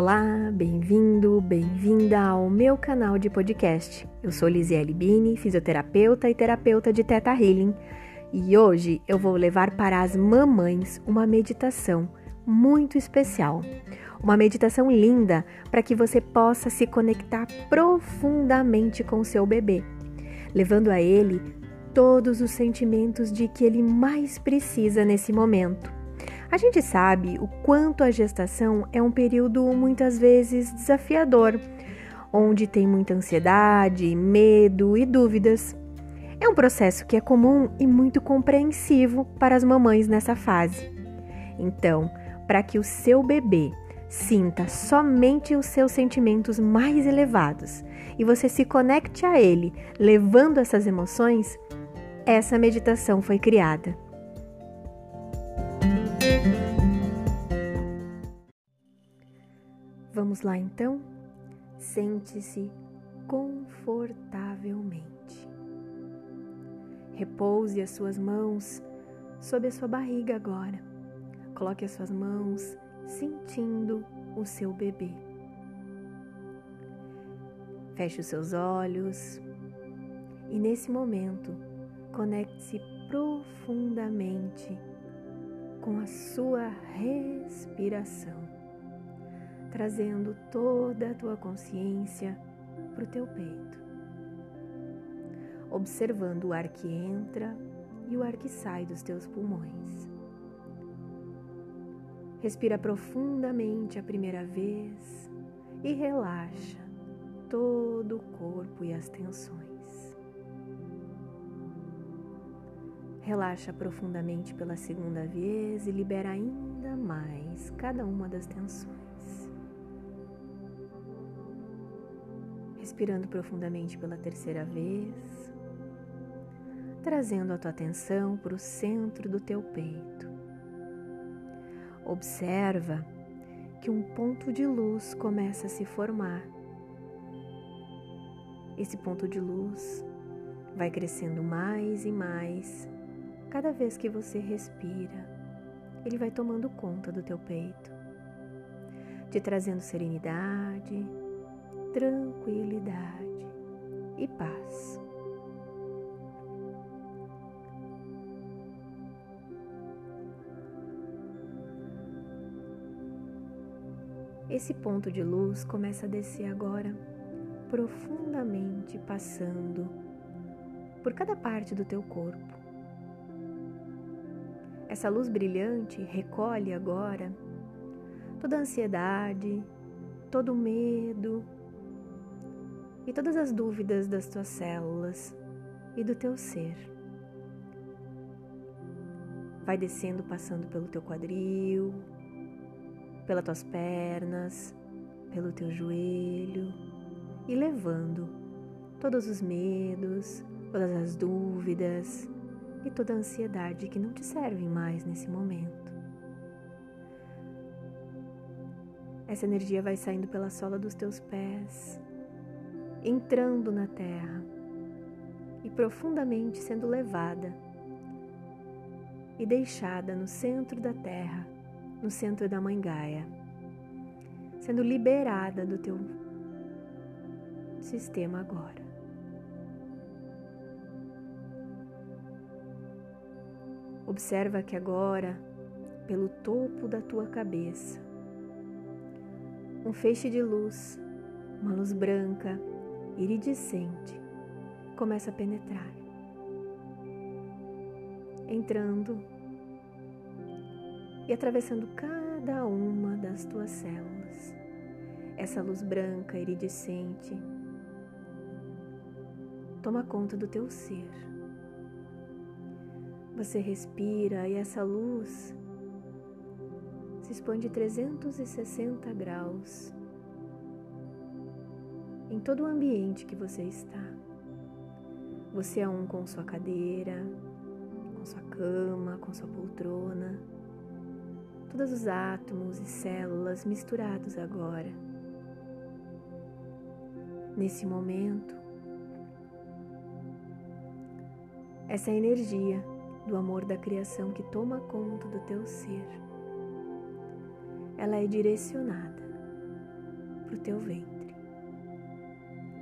Olá, bem-vindo, bem-vinda ao meu canal de podcast. Eu sou Lisiele Bini, fisioterapeuta e terapeuta de Teta Healing, e hoje eu vou levar para as mamães uma meditação muito especial. Uma meditação linda para que você possa se conectar profundamente com seu bebê, levando a ele todos os sentimentos de que ele mais precisa nesse momento a gente sabe o quanto a gestação é um período muitas vezes desafiador, onde tem muita ansiedade, medo e dúvidas. É um processo que é comum e muito compreensivo para as mamães nessa fase. Então, para que o seu bebê sinta somente os seus sentimentos mais elevados e você se conecte a ele levando essas emoções, essa meditação foi criada. Vamos lá então? Sente-se confortavelmente. Repouse as suas mãos sob a sua barriga agora. Coloque as suas mãos sentindo o seu bebê. Feche os seus olhos e nesse momento conecte-se profundamente com a sua respiração trazendo toda a tua consciência para o teu peito, observando o ar que entra e o ar que sai dos teus pulmões. Respira profundamente a primeira vez e relaxa todo o corpo e as tensões. Relaxa profundamente pela segunda vez e libera ainda mais cada uma das tensões. Respirando profundamente pela terceira vez, trazendo a tua atenção para o centro do teu peito. Observa que um ponto de luz começa a se formar. Esse ponto de luz vai crescendo mais e mais cada vez que você respira. Ele vai tomando conta do teu peito, te trazendo serenidade, tranquilidade e paz. Esse ponto de luz começa a descer agora profundamente, passando por cada parte do teu corpo. Essa luz brilhante recolhe agora toda a ansiedade, todo o medo, e todas as dúvidas das tuas células e do teu ser. Vai descendo, passando pelo teu quadril, pelas tuas pernas, pelo teu joelho e levando todos os medos, todas as dúvidas e toda a ansiedade que não te servem mais nesse momento. Essa energia vai saindo pela sola dos teus pés, entrando na terra e profundamente sendo levada e deixada no centro da terra, no centro da Mãe Gaia, sendo liberada do teu sistema agora. Observa que agora, pelo topo da tua cabeça, um feixe de luz, uma luz branca, iridescente começa a penetrar, entrando e atravessando cada uma das tuas células. Essa luz branca iridescente toma conta do teu ser. Você respira e essa luz se expande 360 graus em todo o ambiente que você está. Você é um com sua cadeira, com sua cama, com sua poltrona. Todos os átomos e células misturados agora. Nesse momento, essa energia do amor da criação que toma conta do teu ser, ela é direcionada para o teu ventre.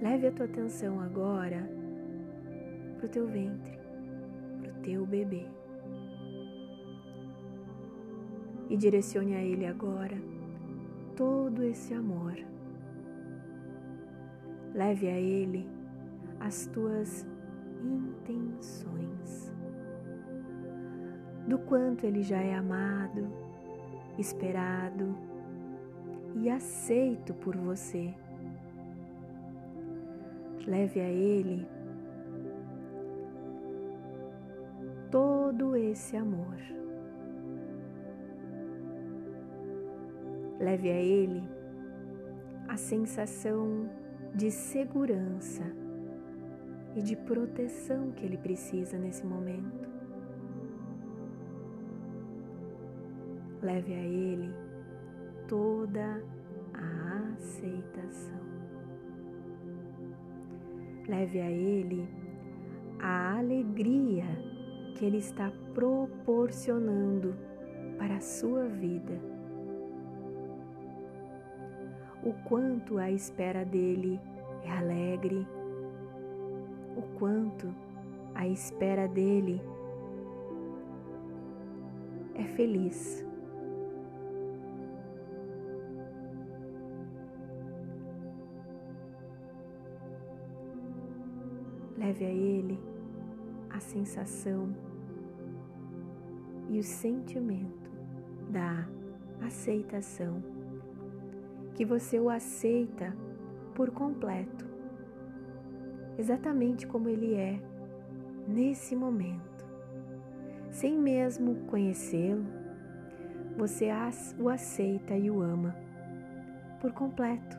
Leve a tua atenção agora para o teu ventre, para o teu bebê. E direcione a ele agora todo esse amor. Leve a ele as tuas intenções, do quanto ele já é amado, esperado e aceito por você. Leve a ele todo esse amor. Leve a ele a sensação de segurança e de proteção que ele precisa nesse momento. Leve a ele toda a aceitação. Leve a ele a alegria que ele está proporcionando para a sua vida. O quanto a espera dele é alegre, o quanto a espera dele é feliz. Leve a ele a sensação e o sentimento da aceitação, que você o aceita por completo exatamente como ele é nesse momento. Sem mesmo conhecê-lo, você o aceita e o ama por completo.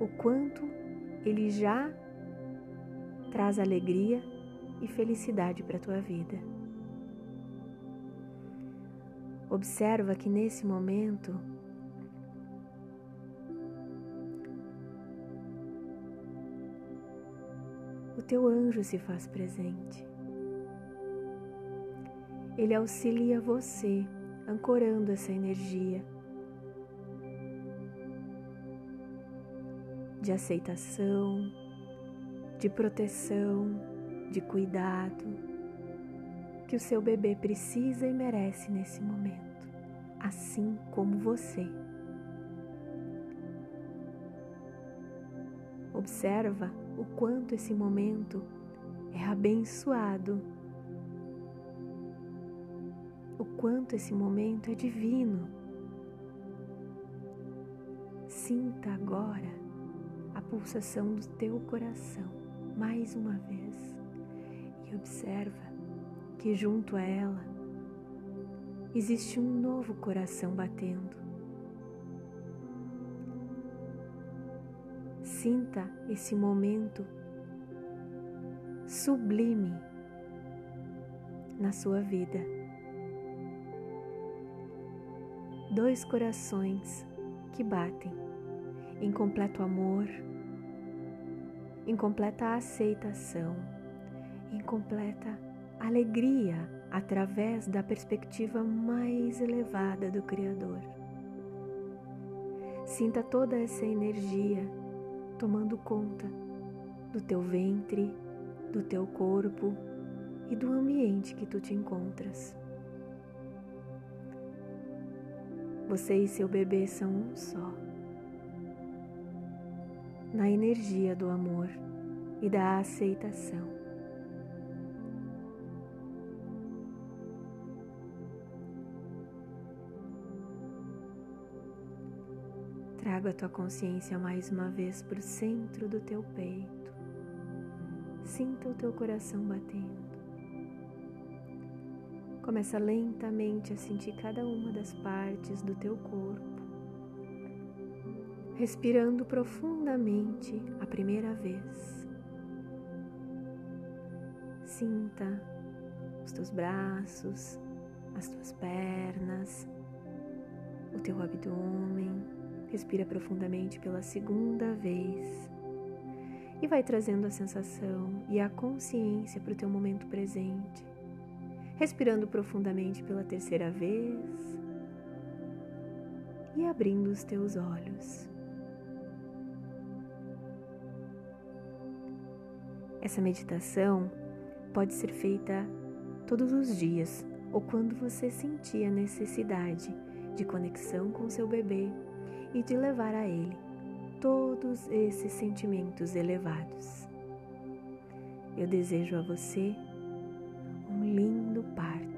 O quanto ele já traz alegria e felicidade para a tua vida. Observa que nesse momento o teu anjo se faz presente. Ele auxilia você, ancorando essa energia de aceitação, de proteção, de cuidado que o seu bebê precisa e merece nesse momento, assim como você. Observa o quanto esse momento é abençoado, o quanto esse momento é divino. Sinta agora a pulsação do teu coração mais uma vez e observa que junto a ela existe um novo coração batendo. Sinta esse momento sublime na sua vida. Dois corações que batem em completo amor, em completa aceitação, em completa alegria através da perspectiva mais elevada do Criador. Sinta toda essa energia tomando conta do teu ventre, do teu corpo e do ambiente que tu te encontras. Você e seu bebê são um só. Na energia do amor e da aceitação. Traga a tua consciência mais uma vez para o centro do teu peito. Sinta o teu coração batendo. Começa lentamente a sentir cada uma das partes do teu corpo. Respirando profundamente a primeira vez. Sinta os teus braços, as tuas pernas, o teu abdômen Respira profundamente pela segunda vez e vai trazendo a sensação e a consciência para o teu momento presente. Respirando profundamente pela terceira vez e abrindo os teus olhos. Essa meditação pode ser feita todos os dias ou quando você sentir a necessidade de conexão com seu bebê e de levar a ele todos esses sentimentos elevados. Eu desejo a você um lindo parto